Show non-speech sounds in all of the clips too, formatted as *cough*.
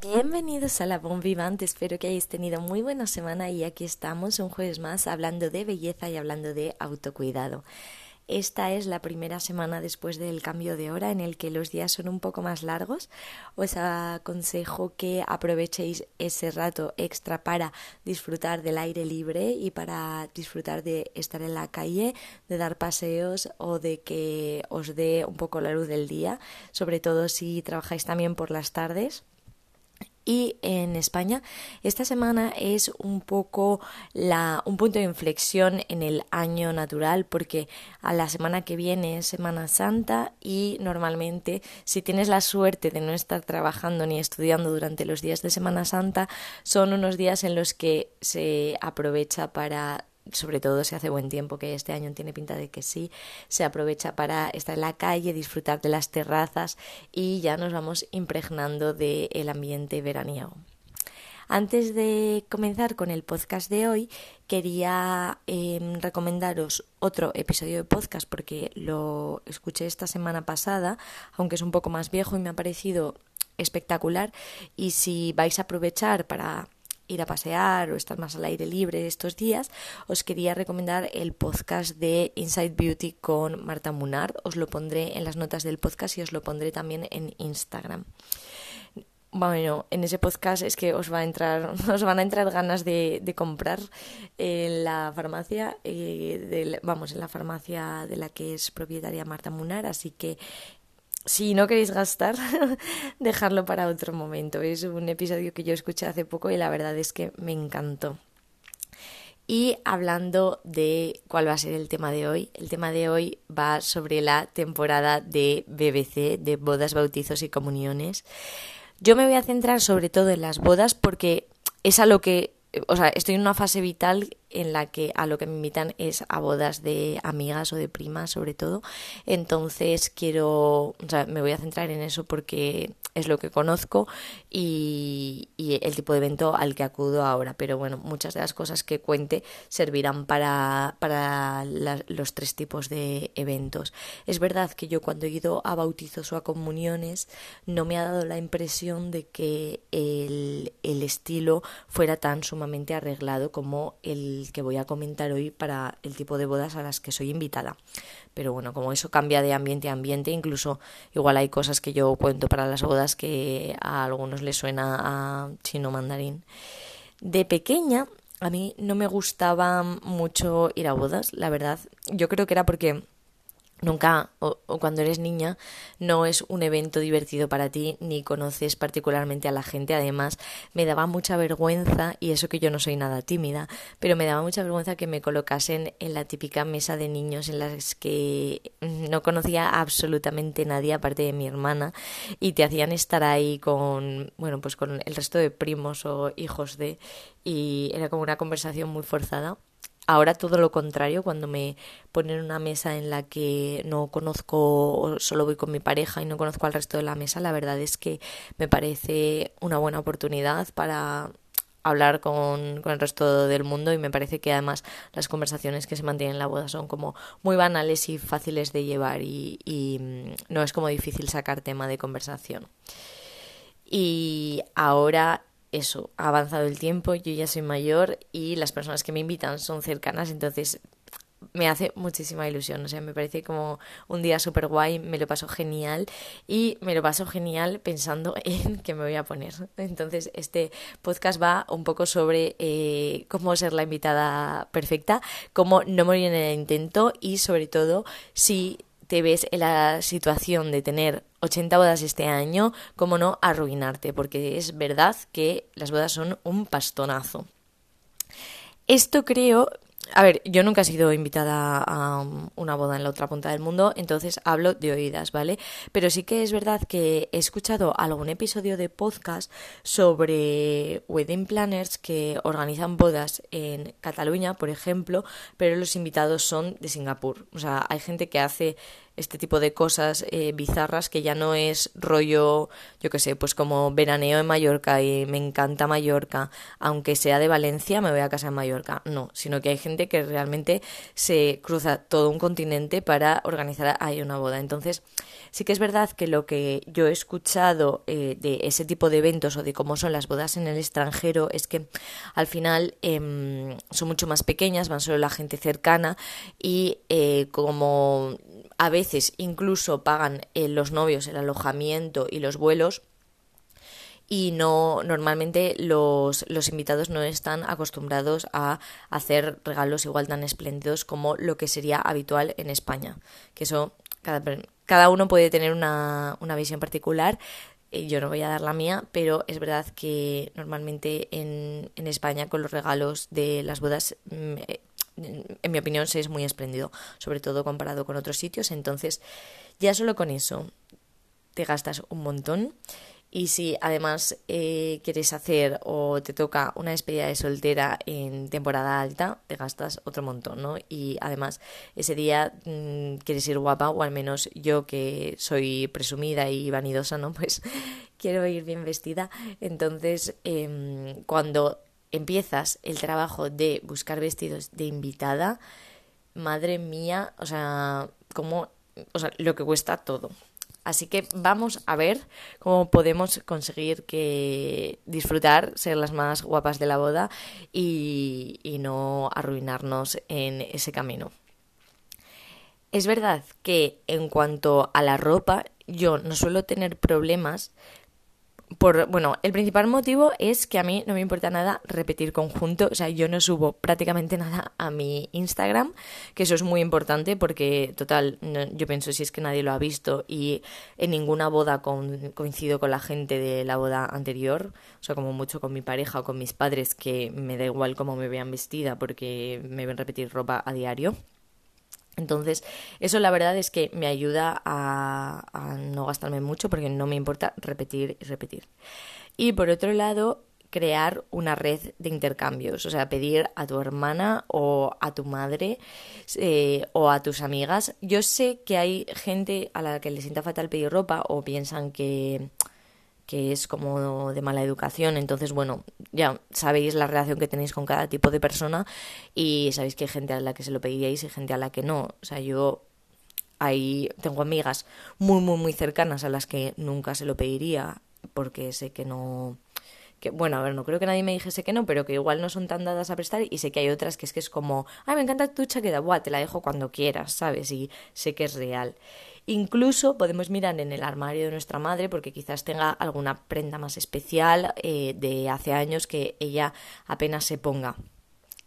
Bienvenidos a La Bon Vivante, espero que hayáis tenido muy buena semana y aquí estamos un jueves más hablando de belleza y hablando de autocuidado. Esta es la primera semana después del cambio de hora en el que los días son un poco más largos. Os aconsejo que aprovechéis ese rato extra para disfrutar del aire libre y para disfrutar de estar en la calle, de dar paseos o de que os dé un poco la luz del día, sobre todo si trabajáis también por las tardes. Y en España. Esta semana es un poco la, un punto de inflexión en el año natural porque a la semana que viene es Semana Santa y normalmente si tienes la suerte de no estar trabajando ni estudiando durante los días de Semana Santa son unos días en los que se aprovecha para sobre todo si hace buen tiempo, que este año tiene pinta de que sí, se aprovecha para estar en la calle, disfrutar de las terrazas y ya nos vamos impregnando del ambiente veraniego. Antes de comenzar con el podcast de hoy, quería em, recomendaros otro episodio de podcast porque lo escuché esta semana pasada, aunque es un poco más viejo y me ha parecido espectacular. Y si vais a aprovechar para ir a pasear o estar más al aire libre estos días, os quería recomendar el podcast de Inside Beauty con Marta Munard. Os lo pondré en las notas del podcast y os lo pondré también en Instagram. Bueno, en ese podcast es que os va a entrar, *laughs* os van a entrar ganas de, comprar en la farmacia, eh, vamos, en la farmacia de la que es propietaria Marta Munar, así que si no queréis gastar, *laughs* dejarlo para otro momento. Es un episodio que yo escuché hace poco y la verdad es que me encantó. Y hablando de cuál va a ser el tema de hoy, el tema de hoy va sobre la temporada de BBC, de bodas, bautizos y comuniones. Yo me voy a centrar sobre todo en las bodas porque es a lo que, o sea, estoy en una fase vital en la que a lo que me invitan es a bodas de amigas o de primas sobre todo. Entonces quiero, o sea, me voy a centrar en eso porque es lo que conozco y, el tipo de evento al que acudo ahora. Pero bueno, muchas de las cosas que cuente servirán para, para los tres tipos de eventos. Es verdad que yo cuando he ido a bautizos o a comuniones no me ha dado la impresión de que el, el estilo fuera tan sumamente arreglado como el que voy a comentar hoy para el tipo de bodas a las que soy invitada. Pero bueno, como eso cambia de ambiente a ambiente, incluso igual hay cosas que yo cuento para las bodas que a algunos les suena a chino mandarín. De pequeña a mí no me gustaba mucho ir a bodas, la verdad. Yo creo que era porque Nunca, o, cuando eres niña, no es un evento divertido para ti, ni conoces particularmente a la gente. Además, me daba mucha vergüenza, y eso que yo no soy nada tímida, pero me daba mucha vergüenza que me colocasen en la típica mesa de niños en las que no conocía absolutamente nadie aparte de mi hermana, y te hacían estar ahí con, bueno, pues con el resto de primos o hijos de, y era como una conversación muy forzada. Ahora todo lo contrario, cuando me ponen una mesa en la que no conozco solo voy con mi pareja y no conozco al resto de la mesa, la verdad es que me parece una buena oportunidad para hablar con, el resto del mundo y me parece que además las conversaciones que se mantienen en la boda son como muy banales y fáciles de llevar y, y mm, no es como difícil sacar tema de conversación. Y ahora eso, ha avanzado el tiempo, yo ya soy mayor y las personas que me invitan son cercanas, entonces me hace muchísima ilusión, o sea, me parece como un día súper guay, me lo paso genial y me lo paso genial pensando *laughs* en qué me voy a poner. Entonces, este podcast va un poco sobre eh, cómo ser la invitada perfecta, cómo no morir en el intento y sobre todo si te ves en la situación de tener 80 bodas este año, como no arruinarte, porque es verdad que las bodas son un pastonazo. Esto creo, a ver, yo nunca he sido invitada a una boda en la otra punta del mundo, entonces hablo de oídas, ¿vale? Pero sí que es verdad que he escuchado algún episodio de podcast sobre wedding planners que organizan bodas en Cataluña, por ejemplo, pero los invitados son de Singapur. O sea, hay gente que hace este tipo de cosas eh, bizarras que ya no es rollo, yo qué sé, pues como veraneo en Mallorca y me encanta Mallorca, aunque sea de Valencia, me voy a casa en Mallorca. No, sino que hay gente que realmente se cruza todo un continente para organizar ahí una boda. Entonces, sí que es verdad que lo que yo he escuchado eh, de ese tipo de eventos o de cómo son las bodas en el extranjero es que al final em, son mucho más pequeñas, van solo la gente cercana y eh, como a veces incluso pagan eh, los novios el alojamiento y los vuelos, y no normalmente los, los, invitados no están acostumbrados a hacer regalos igual tan espléndidos como lo que sería habitual en España que eso cada, cada uno puede tener una, una visión particular eh, yo no voy a dar la mía, pero es verdad que normalmente en, en España con los regalos de las bodas, mm, eh, en mi opinión, se es muy espléndido, sobre todo comparado con otros sitios. Entonces, ya solo con eso te gastas un montón y si además eh, quieres hacer o te toca una despedida de soltera en temporada alta, te gastas otro montón, ¿no? Y además ese día mm, quieres ir guapa, o al menos yo que soy presumida y vanidosa, ¿no? *laughs* Pues quiero ir bien vestida. Entonces, em, cuando empiezas el trabajo de buscar vestidos de invitada, madre mía, o sea, como, o sea, lo que cuesta todo. Así que vamos a ver cómo podemos conseguir que disfrutar, ser las más guapas de la boda y, y no arruinarnos en ese camino. Es verdad que en cuanto a la ropa, yo no suelo tener problemas por, bueno, el principal motivo es que a mí no me importa nada repetir conjunto, o sea, yo no subo prácticamente nada a mi Instagram, que eso es muy importante porque, total, yo pienso si es que nadie lo ha visto y en ninguna boda coincido con la gente de la boda anterior, o sea, como mucho con mi pareja o con mis padres, que me da igual cómo me vean vestida porque me ven repetir ropa a diario. Entonces, eso la verdad es que me ayuda a, no gastarme mucho porque no me importa repetir y repetir. Y por otro lado, crear una red de intercambios, o sea, pedir a tu hermana o a tu madre eh, o a tus amigas. Yo sé que hay gente a la que le sienta fatal pedir ropa o piensan que que es como de mala educación. Entonces, bueno, ya sabéis la relación que tenéis con cada tipo de persona y sabéis que hay gente a la que se lo pediríais y gente a la que no. O sea, yo ahí tengo amigas muy, muy, muy cercanas a las que nunca se lo pediría porque sé que no que bueno, a ver, no creo que nadie me dijese que no, pero que igual no son tan dadas a prestar y sé que hay otras que es que es como, ay, me encanta tu chaqueta, buah, te la dejo cuando quieras, ¿sabes? Y sé que es real. Incluso podemos mirar en el armario de nuestra madre porque quizás tenga alguna prenda más especial eh, de hace años que ella apenas se ponga.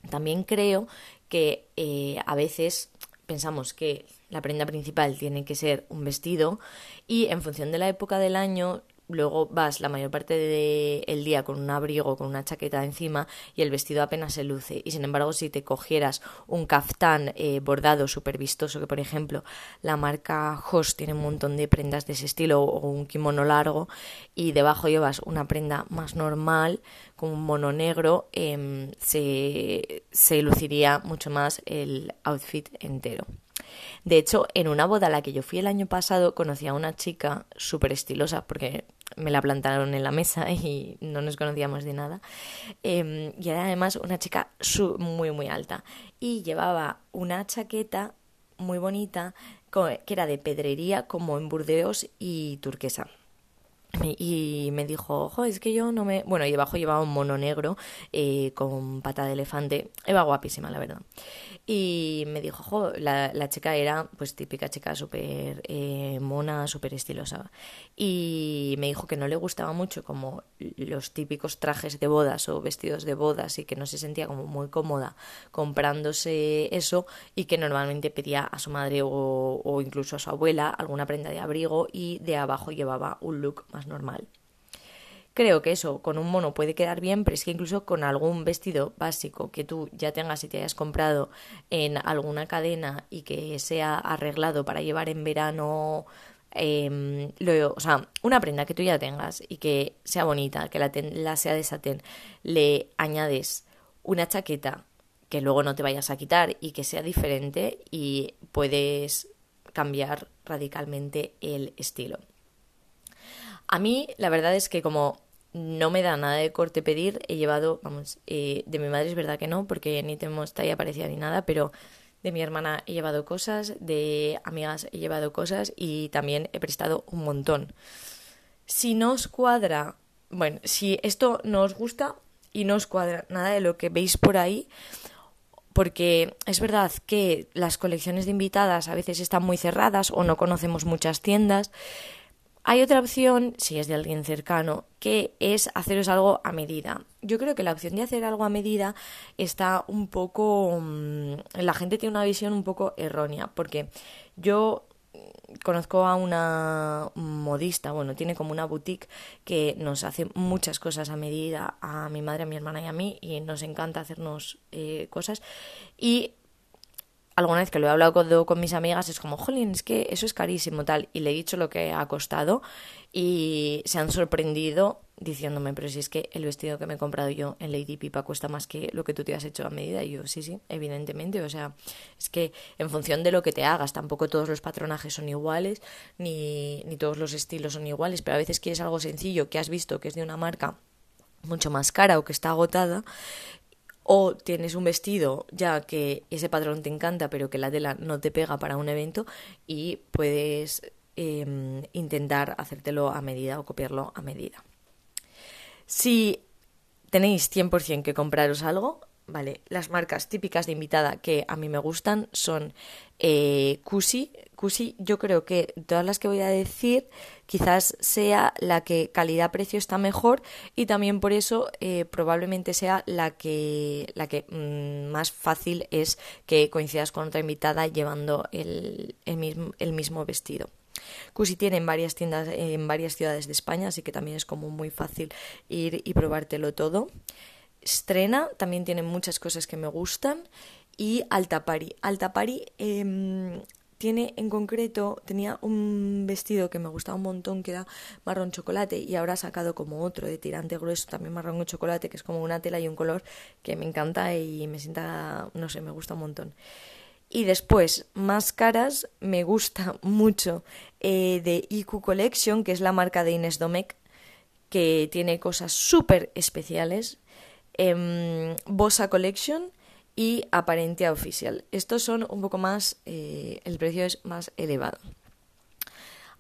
También creo que eh, a veces pensamos que la prenda principal tiene que ser un vestido y en función de la época del año luego vas la mayor parte del día con un abrigo, con una chaqueta encima y el vestido apenas se luce. Y sin embargo, si te cogieras un caftán eh, bordado súper vistoso, que por ejemplo la marca Host tiene un montón de prendas de ese estilo o un kimono largo y debajo llevas una prenda más normal con un mono negro, em, se, se luciría mucho más el outfit entero. De hecho, en una boda a la que yo fui el año pasado, conocí a una chica súper estilosa, porque me la plantaron en la mesa *laughs* y no nos conocíamos de nada. Em, y era además una chica muy, muy alta. Y llevaba una chaqueta muy bonita que era de pedrería como en Burdeos y turquesa y me dijo, ojo, es que yo no me... Bueno, y debajo llevaba un mono negro eh, con pata de elefante. Iba guapísima, la verdad. Y me dijo, ojo, la, la chica era pues típica chica súper eh, mona, súper estilosa. Y me dijo que no le gustaba mucho como los típicos trajes de bodas o vestidos de bodas y que no se sentía como muy cómoda comprándose eso y que normalmente pedía a su madre o, o incluso a su abuela alguna prenda de abrigo y de abajo llevaba un look más normal. Creo que eso con un mono puede quedar bien, pero es que incluso con algún vestido básico que tú ya tengas y te hayas comprado en alguna cadena y que sea arreglado para llevar en verano, eh, o sea, una prenda que tú ya tengas y que sea bonita, que la, la sea de satén, le añades una chaqueta que luego no te vayas a quitar y que sea diferente y puedes cambiar radicalmente el estilo. A mí, la verdad es que como no me da nada de corte pedir, he llevado, vamos, eh, de mi madre es verdad que no, porque ni tenemos talla parecida ni nada, pero de mi hermana he llevado cosas, de amigas he llevado cosas y también he prestado un montón. Si no os cuadra, bueno, si esto no os gusta y no os cuadra nada de lo que veis por ahí, porque es verdad que las colecciones de invitadas a veces están muy cerradas o no conocemos muchas tiendas. Hay otra opción, si es de alguien cercano, que es haceros algo a medida. Yo creo que la opción de hacer algo a medida está un poco... Mm, la gente tiene una visión un poco errónea, porque yo conozco a una modista, bueno, tiene como una boutique que nos hace muchas cosas a medida a mi madre, a mi hermana y a mí y nos encanta hacernos eh, cosas y alguna vez que lo he hablado con, con, mis amigas es como, jolín, es que eso es carísimo tal y le he dicho lo que ha costado y se han sorprendido diciéndome, pero si es que el vestido que me he comprado yo en Lady Pipa cuesta más que lo que tú te has hecho a medida. Y yo, sí, sí, evidentemente. O sea, es que en función de lo que te hagas, tampoco todos los patronajes son iguales, ni, ni todos los estilos son iguales, pero a veces quieres algo sencillo que has visto que es de una marca mucho más cara o que está agotada o tienes un vestido ya que ese patrón te encanta pero que la tela no te pega para un evento y puedes em, intentar hacértelo a medida o copiarlo a medida. Si tenéis 100% que compraros algo, vale, las marcas típicas de invitada que a mí me gustan son eh, Cusi. Yo creo que todas las que voy a decir quizás sea la que calidad-precio está mejor y también por eso eh, probablemente sea la que, la que mm, más fácil es que coincidas con otra invitada llevando el, mismo, el mismo vestido. Cusi tiene en varias tiendas en varias ciudades de España, así que también es como muy fácil ir y probártelo todo. Estrena también tiene muchas cosas que me gustan. Y Altapari. Altapari eh, tiene en concreto, tenía un vestido que me gustaba un montón, que era marrón chocolate, y ahora ha sacado como otro de tirante grueso, también marrón chocolate, que es como una tela y un color que me encanta y me sienta, no sé, me gusta un montón. Y después, más caras, me gusta *laughs* mucho eh, de IQ Collection, que es la marca de Inés Domecq, que tiene cosas súper especiales. Eh, Bossa Collection y Aparentia Official. Estos son un poco más, eh, el precio es más elevado.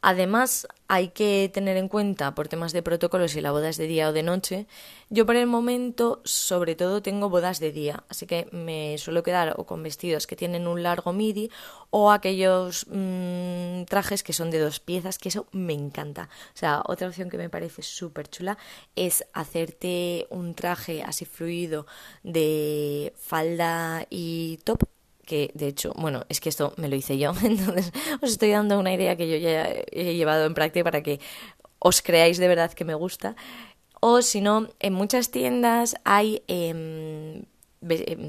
Además, hay que tener en cuenta, por temas de protocolos, si la boda es de día o de noche. Yo por el momento, sobre todo, tengo bodas de día, así que me suelo quedar o con vestidos que tienen un largo midi o aquellos mm, trajes que son de dos piezas, que eso me encanta. O sea, otra opción que me parece súper chula es hacerte un traje así fluido de falda y top que de hecho, bueno, es que esto me lo hice yo, *laughs* entonces os estoy dando una idea que yo ya he llevado en práctica para que os creáis de verdad que me gusta. O si no, en muchas tiendas hay em,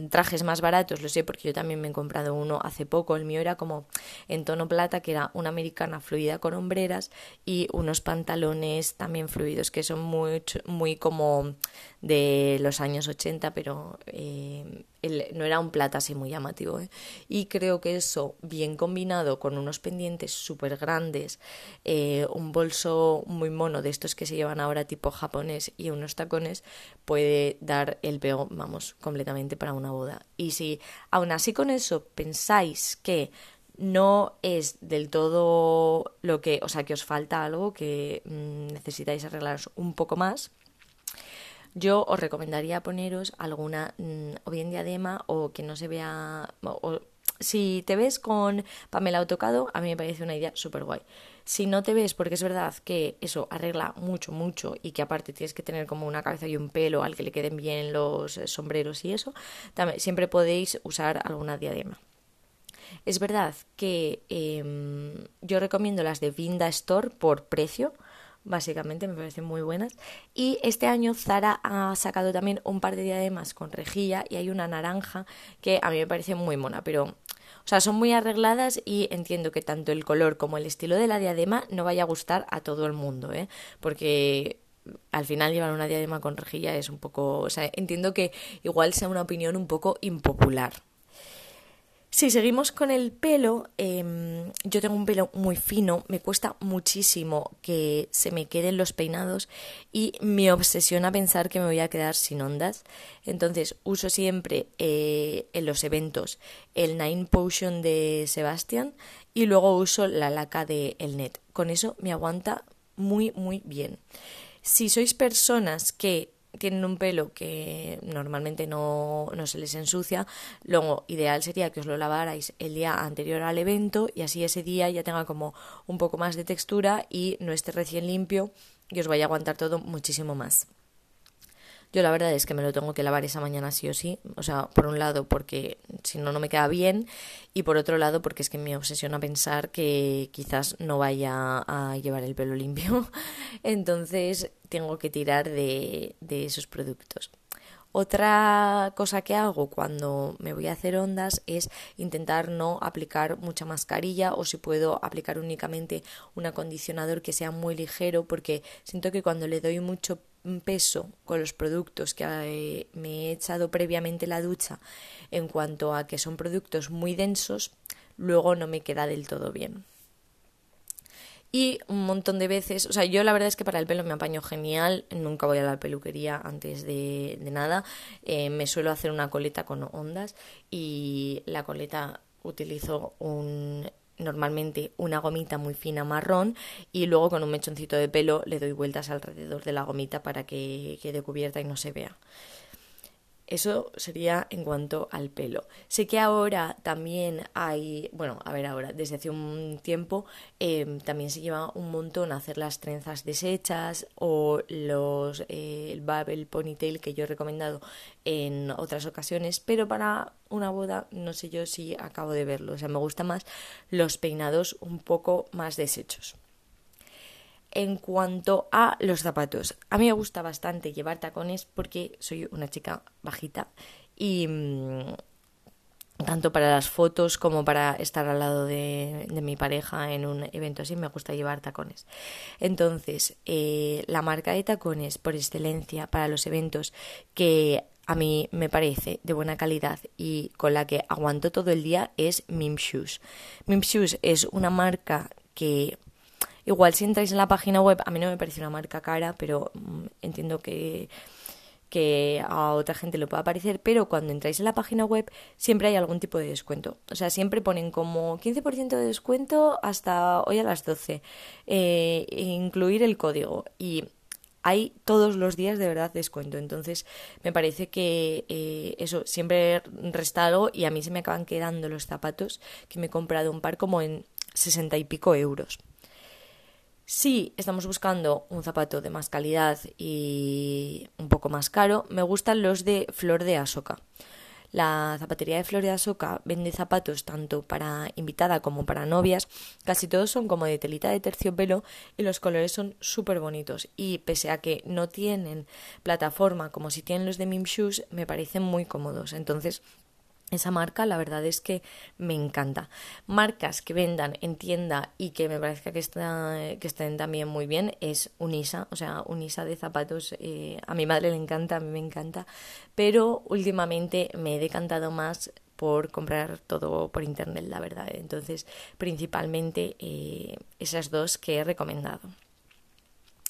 trajes más baratos, lo sé porque yo también me he comprado uno hace poco, el mío era como en tono plata, que era una americana fluida con hombreras y unos pantalones también fluidos que son muy, muy como de los años 80, pero eh, no era un plata así muy llamativo. ¿eh? Y creo que eso, bien combinado con unos pendientes súper grandes, eh, un bolso muy mono de estos que se llevan ahora tipo japonés y unos tacones, puede dar el pego, vamos, completamente para una boda. Y si aún así con eso pensáis que no es del todo lo que, o sea, que os falta algo, que mm, necesitáis arreglaros un poco más, yo os recomendaría poneros alguna mm, o bien diadema o que no se vea... O, si te ves con Pamela Autocado, a mí me parece una idea súper guay. Si no te ves, porque es verdad que eso arregla mucho, mucho y que aparte tienes que tener como una cabeza y un pelo al que le queden bien los eh, sombreros y eso, también, siempre podéis usar alguna diadema. Es verdad que em, yo recomiendo las de Vinda Store por precio, básicamente me parecen muy buenas. Y este año Zara ha sacado también un par de diademas con rejilla y hay una naranja que a mí me parece muy mona, pero o sea, son muy arregladas y entiendo que tanto el color como el estilo de la diadema no vaya a gustar a todo el mundo, ¿eh? Porque al final llevar una diadema con rejilla es un poco, o sea, entiendo que igual sea una opinión un poco impopular. Si seguimos con el pelo, em, yo tengo un pelo muy fino, me cuesta muchísimo que se me queden los peinados y me obsesiona pensar que me voy a quedar sin ondas. Entonces uso siempre eh, en los eventos el Nine Potion de Sebastian y luego uso la laca de El Net. Con eso me aguanta muy muy bien. Si sois personas que tienen un pelo que normalmente no, no, se les ensucia, luego ideal sería que os lo lavarais el día anterior al evento y así ese día ya tenga como un poco más de textura y no esté recién limpio y os vaya a aguantar todo muchísimo más. Yo la verdad es que me lo tengo que lavar esa mañana sí o sí. O sea, por un lado porque si no, no me queda bien. Y por otro lado porque es que me obsesiona pensar que quizás no vaya a llevar el pelo limpio. *laughs* Entonces tengo que tirar de, de esos productos. Otra cosa que hago cuando me voy a hacer ondas es intentar no aplicar mucha mascarilla o si puedo aplicar únicamente un acondicionador que sea muy ligero porque siento que cuando le doy mucho peso con los productos que me he echado previamente la ducha en cuanto a que son productos muy densos, luego no me queda del todo bien. Y un montón de veces, o sea, yo la verdad es que para el pelo me apaño genial, nunca voy a la peluquería antes de, nada, eh, me suelo hacer una coleta con ondas y la coleta utilizo un normalmente una gomita muy fina marrón y luego con un mechoncito de pelo le doy vueltas alrededor de la gomita para que quede cubierta y no se vea. Eso sería en cuanto al pelo. Sé que ahora también hay, bueno, a ver ahora, desde hace un tiempo em, también se lleva un montón hacer las trenzas deshechas o los, eh, el bubble ponytail que yo he recomendado en otras ocasiones, pero para una boda no sé yo si acabo de verlo. O sea, me gustan más los peinados un poco más deshechos. En cuanto a los zapatos, a mí me gusta bastante llevar tacones porque soy una chica bajita y mm, tanto para las fotos como para estar al lado de, mi pareja en un evento así me gusta llevar tacones. Entonces, eh, la marca de tacones por excelencia para los eventos que a mí me parece de buena calidad y con la que aguanto todo el día es Mim Shoes. Mim Shoes es una marca que Igual si entráis en la página web, a mí no me parece una marca cara, pero mm, entiendo que, que a otra gente le pueda parecer, pero cuando entráis en la página web siempre hay algún tipo de descuento. O sea, siempre ponen como 15% de descuento hasta hoy a las 12, eh, incluir el código. Y hay todos los días de verdad descuento. Entonces me parece que eh, eso siempre resta algo y a mí se me acaban quedando los zapatos que me he comprado un par como en 60 y pico euros. Si estamos buscando un zapato de más calidad y un poco más caro, me gustan los de Flor de Asoca. La zapatería de Flor de Asoca vende zapatos tanto para invitada como para novias. Casi todos son como de telita de terciopelo y los colores son súper bonitos. Y pese a que no tienen plataforma como si tienen los de Mim Shoes, me parecen muy cómodos. Entonces esa marca, la verdad es que me encanta. Marcas que vendan en tienda y que me parezca que, está, que estén también muy bien es Unisa, o sea, Unisa de zapatos. Eh, a mi madre le encanta, a mí me encanta, pero últimamente me he decantado más por comprar todo por internet, la verdad. Entonces, principalmente eh, esas dos que he recomendado.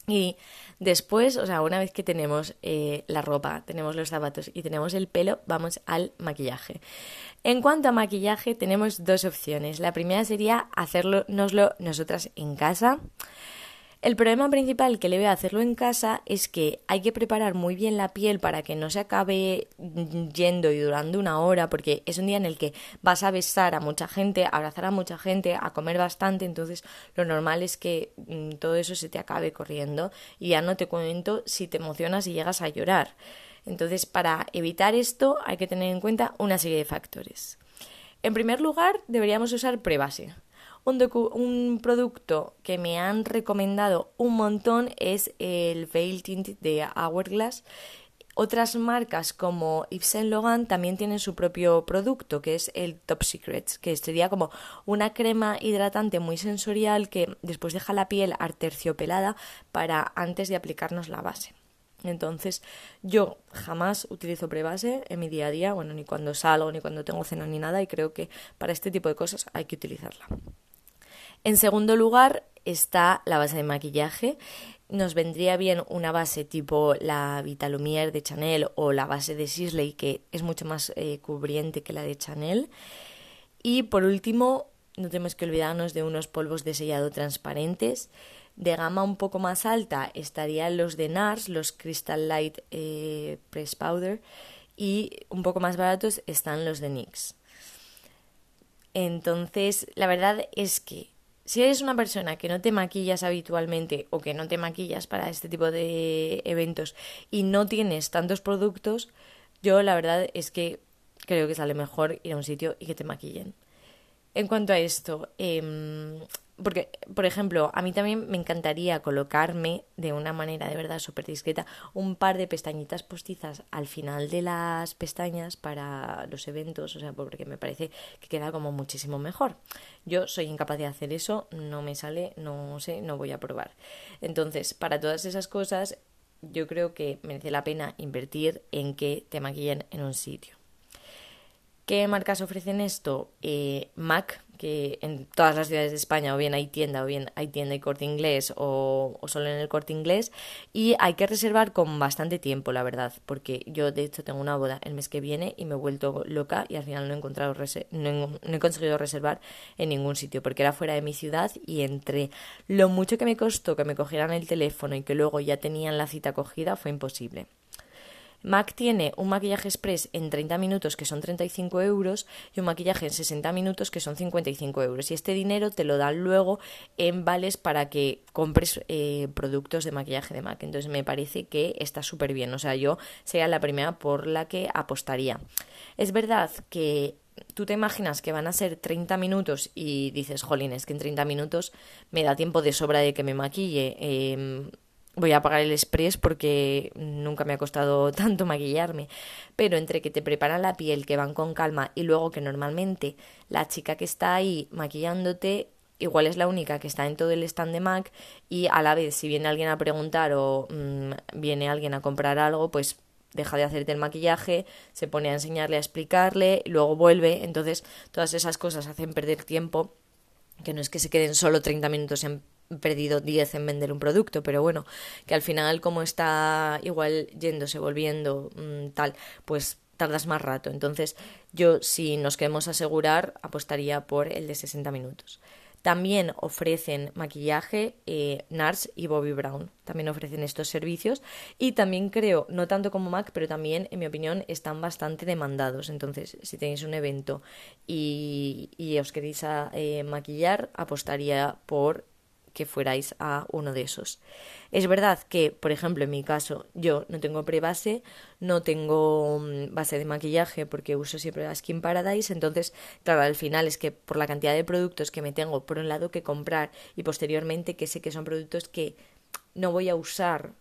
Y después, o sea, una vez que tenemos eh, la ropa, tenemos los zapatos y tenemos el pelo, vamos al maquillaje. En cuanto a maquillaje, tenemos dos opciones. La primera sería hacerlo nosotras en casa. El problema principal que le veo hacerlo en casa es que hay que preparar muy bien la piel para que no se acabe yendo y durando una hora, porque es un día en el que vas a besar a mucha gente, a abrazar a mucha gente, a comer bastante, entonces lo normal es que mm, todo eso se te acabe corriendo y ya no te cuento si te emocionas y llegas a llorar. Entonces, para evitar esto hay que tener en cuenta una serie de factores. En primer lugar, deberíamos usar prebase. Un, producto que me han recomendado un montón es el Veil Tint de Hourglass. Otras marcas como Yves Saint Laurent también tienen su propio producto, que es el Top Secrets, que sería como una crema hidratante muy sensorial que después deja la piel arterciopelada para antes de aplicarnos la base. Entonces, yo jamás utilizo prebase en mi día a día, bueno, ni cuando salgo, ni cuando tengo cena, ni nada, y creo que para este tipo de cosas hay que utilizarla. En segundo lugar está la base de maquillaje. Nos vendría bien una base tipo la Vitalumière de Chanel o la base de Sisley, que es mucho más eh, cubriente que la de Chanel. Y por último, no tenemos que olvidarnos de unos polvos de sellado transparentes. De gama un poco más alta estarían los de NARS, los Crystal Light eh, Press Powder, y un poco más baratos están los de NYX. Entonces, la verdad es que si eres una persona que no te maquillas habitualmente o que no te maquillas para este tipo de eventos y no tienes tantos productos, yo la verdad es que creo que sale mejor ir a un sitio y que te maquillen. En cuanto a esto, eh, porque, por ejemplo, a mí también me encantaría colocarme de una manera de verdad súper discreta un par de pestañitas postizas al final de las pestañas para los eventos, o sea, porque me parece que queda como muchísimo mejor. Yo soy incapaz de hacer eso, no me sale, no sé, no voy a probar. Entonces, para todas esas cosas, yo creo que merece la pena invertir en que te maquillen en un sitio. ¿Qué marcas ofrecen esto? Eh, MAC, que en todas las ciudades de España o bien hay tienda o bien hay tienda y corte inglés o, solo en el corte inglés y hay que reservar con bastante tiempo la verdad porque yo de hecho tengo una boda el mes que viene y me he vuelto loca y al final no he encontrado no he, conseguido reservar en ningún sitio porque era fuera de mi ciudad y entre lo mucho que me costó que me cogieran el teléfono y que luego ya tenían la cita cogida fue imposible MAC tiene un maquillaje express en 30 minutos que son 35 euros y un maquillaje en 60 minutos que son 55 euros. Y este dinero te lo dan luego en vales para que compres eh, productos de maquillaje de MAC. Entonces me parece que está súper bien. O sea, yo sería la primera por la que apostaría. Es verdad que tú te imaginas que van a ser 30 minutos y dices, jolín, es que en 30 minutos me da tiempo de sobra de que me maquille. Eh, voy a pagar el express porque nunca me ha costado *laughs* tanto maquillarme. Pero entre que te preparan la piel, que van con calma, y luego que normalmente la chica que está ahí maquillándote igual es la única que está en todo el stand de Mac y a la vez si viene alguien a preguntar o mm, viene alguien a comprar algo, pues deja de hacerte el maquillaje, se pone a enseñarle, a explicarle, y luego vuelve. Entonces todas esas cosas hacen perder tiempo que no es que se queden solo 30 minutos en perdido 10 en vender un producto, pero bueno, que al final como está igual yéndose, volviendo, mm, tal, pues tardas más rato. Entonces yo si nos queremos asegurar apostaría por el de 60 minutos. También ofrecen maquillaje eh, NARS y Bobby Brown. También ofrecen estos servicios. Y también creo, no tanto como MAC, pero también, en mi opinión, están bastante demandados. Entonces, si tenéis un evento y, os queréis eh, maquillar, apostaría por que fuerais a uno de esos. Es verdad que, por ejemplo, en mi caso, yo no tengo prebase, no tengo mm, base de maquillaje porque uso siempre la Skin Paradise, entonces, claro, al final es que por la cantidad de productos que me tengo, por un lado, que comprar y posteriormente que sé que son productos que no voy a usar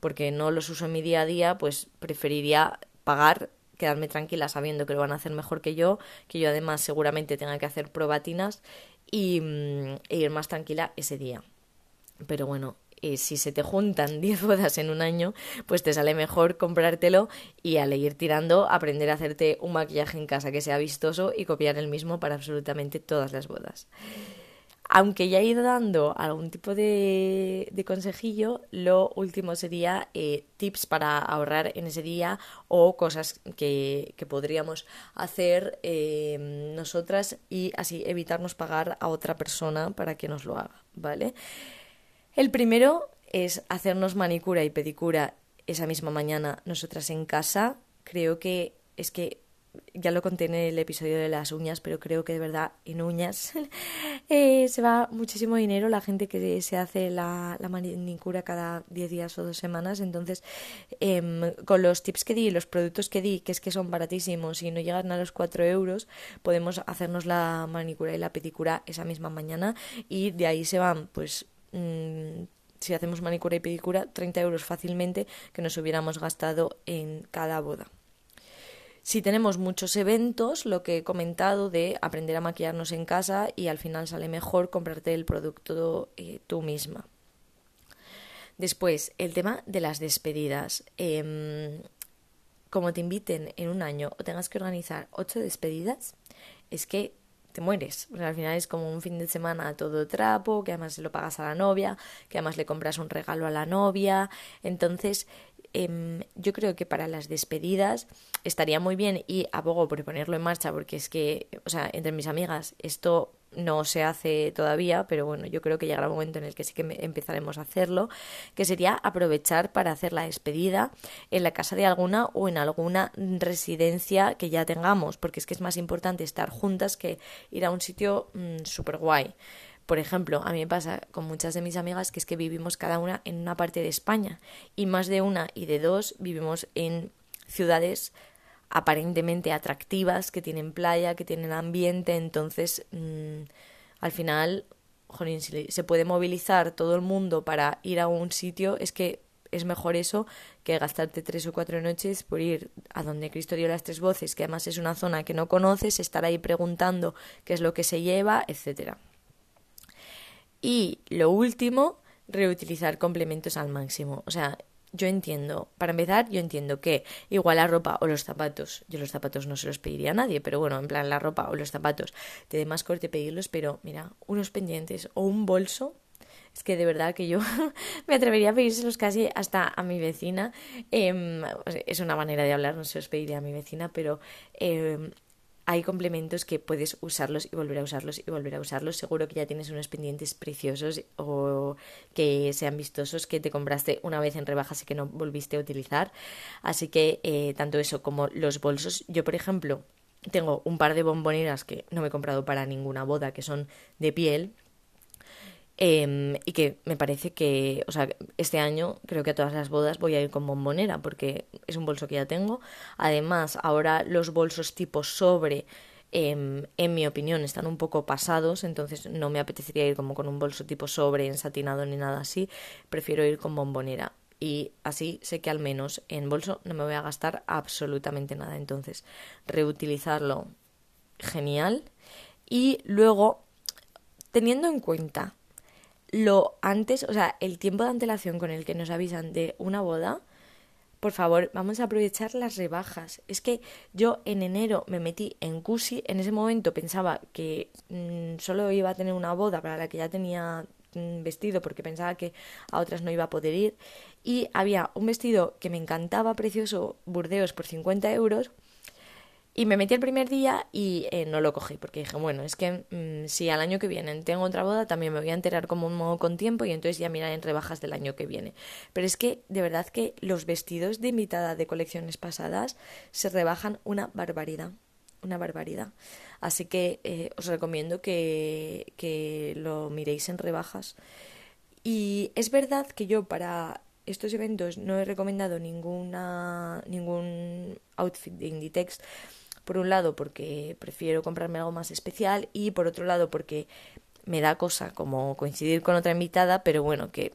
porque no los uso en mi día a día, pues preferiría pagar quedarme tranquila sabiendo que lo van a hacer mejor que yo, que yo además seguramente tenga que hacer probatinas y, mm, e ir más tranquila ese día. Pero bueno, eh, si se te juntan *laughs* 10 bodas en un año, pues te sale mejor comprártelo y al ir tirando aprender a hacerte un maquillaje en casa que sea vistoso y copiar el mismo para absolutamente todas las bodas. Aunque ya he ido dando algún tipo de, consejillo, lo último sería eh, tips para ahorrar en ese día o cosas que, que podríamos hacer eh, nosotras y así evitarnos pagar a otra persona para que nos lo haga, ¿vale? El primero es hacernos manicura y pedicura esa misma mañana nosotras en casa. Creo que es que ya lo conté en el episodio de las uñas, pero creo que de verdad en uñas *laughs* eh, se va muchísimo dinero la gente que se hace la, manicura cada 10 días o dos semanas. Entonces, em, con los tips que di, los productos que di, que es que son baratísimos y no llegan a los 4 euros, podemos hacernos la manicura y la pedicura esa misma mañana y de ahí se van, pues... Mm, si hacemos manicura y pedicura, 30 euros fácilmente que nos hubiéramos gastado en cada boda. Si tenemos muchos eventos, lo que he comentado de aprender a maquillarnos en casa y al final sale mejor comprarte el producto eh, tú misma. Después, el tema de las despedidas. Em, como te inviten en un año o tengas que organizar ocho despedidas, es que te mueres. al final es como un fin de semana todo trapo, que además se lo pagas a la novia, que además le compras un regalo a la novia. Entonces, Em, yo creo que para las despedidas estaría muy bien y abogo por ponerlo en marcha porque es que, o sea, entre mis amigas esto no se hace todavía, pero bueno, yo creo que llegará un momento en el que sí que empezaremos a hacerlo, que sería aprovechar para hacer la despedida en la casa de alguna o en alguna residencia que ya tengamos, porque es que es más importante estar juntas que ir a un sitio mm, súper guay. Por ejemplo, a mí me pasa con muchas de mis amigas que es que vivimos cada una en una parte de España y más de una y de dos vivimos en ciudades aparentemente atractivas, que tienen playa, que tienen ambiente, entonces mm, al final, jolín, si se puede movilizar todo el mundo para ir a un sitio, es que es mejor eso que gastarte tres o cuatro noches por ir a donde Cristo dio las tres voces, que además es una zona que no conoces, estar ahí preguntando qué es lo que se lleva, etcétera. Y lo último, reutilizar complementos al máximo. O sea, yo entiendo, para empezar, yo entiendo que igual la ropa o los zapatos, yo los zapatos no se los pediría a nadie, pero bueno, en plan la ropa o los zapatos, te dé más corte pedirlos, pero mira, unos pendientes o un bolso, es que de verdad que yo *laughs* me atrevería a pedírselos casi hasta a mi vecina. Em, es una manera de hablar, no se los pediría a mi vecina, pero eh, hay complementos que puedes usarlos y volver a usarlos y volver a usarlos. Seguro que ya tienes unos pendientes preciosos o que sean vistosos que te compraste una vez en rebajas y que no volviste a utilizar. Así que eh, tanto eso como los bolsos. Yo, por ejemplo, tengo un par de bomboneras que no me he comprado para ninguna boda, que son de piel, Em, y que me parece que, o sea, este año creo que a todas las bodas voy a ir con bombonera porque es un bolso que ya tengo. Además, ahora los bolsos tipo sobre, em, en mi opinión, están un poco pasados, entonces no me apetecería ir como con un bolso tipo sobre, ensatinado ni nada así. Prefiero ir con bombonera. Y así sé que al menos en bolso no me voy a gastar absolutamente nada. Entonces, reutilizarlo, genial. Y luego, teniendo en cuenta lo antes, o sea, el tiempo de antelación con el que nos avisan de una boda, por favor, vamos a aprovechar las rebajas. Es que yo en enero me metí en Cusi, en ese momento pensaba que mm, solo iba a tener una boda para la que ya tenía mm, vestido porque pensaba que a otras no iba a poder ir y había un vestido que me encantaba, precioso, Burdeos por 50 euros y me metí el primer día y eh, no lo cogí, porque dije, bueno, es que mm, si al año que viene tengo otra boda, también me voy a enterar como un modo con tiempo y entonces ya mirar en rebajas del año que viene. Pero es que de verdad que los vestidos de invitada de colecciones pasadas se rebajan una barbaridad. Una barbaridad. Así que eh, os recomiendo que, que lo miréis en rebajas. Y es verdad que yo para estos eventos no he recomendado ninguna, ningún outfit de Inditex por un lado porque prefiero comprarme algo más especial y por otro lado porque me da cosa como coincidir con otra invitada, pero bueno, que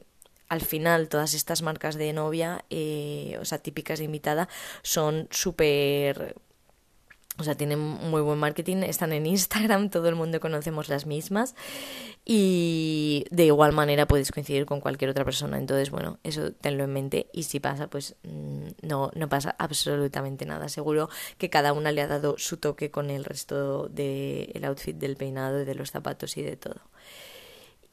al final todas estas marcas de novia, eh, o sea, típicas de invitada, son súper o sea, tienen muy buen marketing, están en Instagram, *laughs* todo el mundo conocemos las mismas y de igual manera puedes coincidir con cualquier otra persona. Entonces, bueno, eso tenlo en mente y si pasa, pues mm, no, no pasa absolutamente nada. Seguro que cada una le ha dado su toque con el resto del outfit, del peinado, de los zapatos y de todo.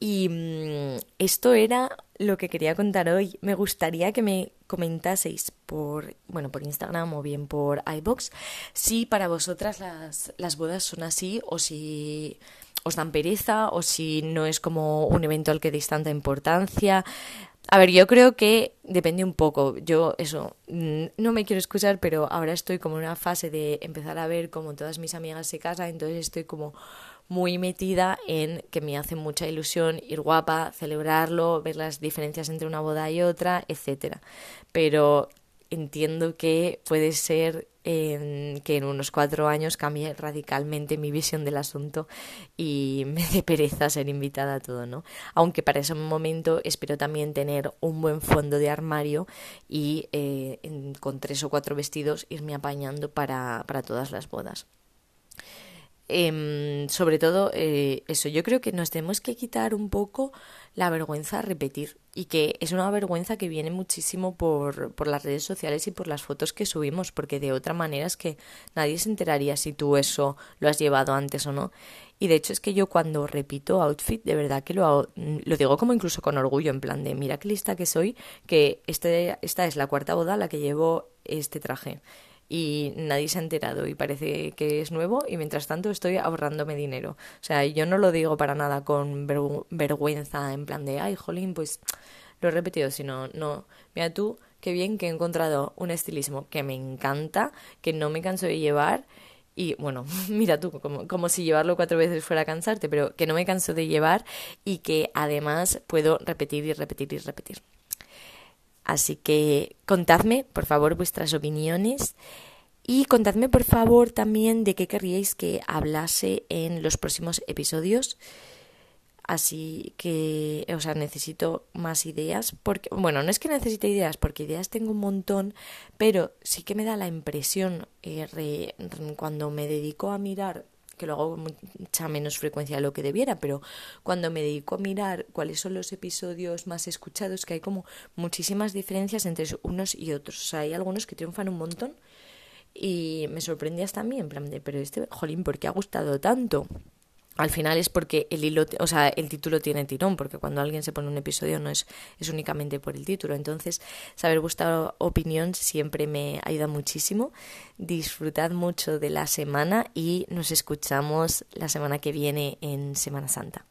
Y mm, esto era lo que quería contar hoy. Me gustaría que me comentaseis por, bueno, por Instagram o bien por iBox si para vosotras las, las bodas son así o si os dan pereza o si no es como un evento al que deis tanta importancia. A ver, yo creo que depende un poco. Yo, eso, mm, no me quiero excusar, pero ahora estoy como en una fase de empezar a ver como todas mis amigas se casan, entonces estoy como muy metida en que me hace mucha ilusión ir guapa, celebrarlo, ver las diferencias entre una boda y otra, etcétera. Pero entiendo que puede ser que en unos cuatro años cambie radicalmente mi visión del asunto y *laughs* me dé pereza ser invitada a todo, ¿no? Aunque para ese momento espero también tener un buen fondo de armario y eh, con tres o cuatro vestidos irme apañando para, para todas las bodas. Em, sobre todo eh, eso, yo creo que nos tenemos que quitar un poco la vergüenza a repetir y que es una vergüenza que viene muchísimo por, por las redes sociales y por las fotos que subimos, porque de otra manera es que nadie se enteraría si tú eso lo has llevado antes o no. Y de hecho es que yo cuando repito outfit, de verdad que lo, lo digo como incluso con orgullo, en plan de mira qué lista que soy, que este, esta es la cuarta boda a la que llevo este traje y nadie se ha enterado y parece que es nuevo y mientras tanto estoy ahorrándome dinero. O sea, yo no lo digo para nada con vergüenza en plan de, ay, jolín, pues lo he repetido, sino, no, mira tú, qué bien que he encontrado un estilismo que me encanta, que no me canso de llevar y bueno, *laughs* mira tú, como, como si llevarlo cuatro veces fuera cansarte, pero que no me canso de llevar y que además puedo repetir y repetir y repetir. Así que contadme, por favor, vuestras opiniones y contadme, por favor, también de qué querríais que hablase en los próximos episodios. Así que, o sea, necesito más ideas. Porque, bueno, no es que necesite ideas, porque ideas tengo un montón, pero sí que me da la impresión eh, cuando me dedico a mirar que lo hago con mucha menos frecuencia de lo que debiera, pero cuando me dedico a mirar cuáles son los episodios más escuchados, que hay como muchísimas diferencias entre unos y otros. O sea, hay algunos que triunfan un montón y me sorprendías también, pero este, jolín, ¿por qué ha gustado tanto? Al final es porque el hilo, o sea, el título tiene tirón, porque cuando alguien se pone un episodio no es, es únicamente por el título. Entonces, saber vuestra opinión siempre me ayuda muchísimo. Disfrutad mucho de la semana y nos escuchamos la semana que viene en Semana Santa.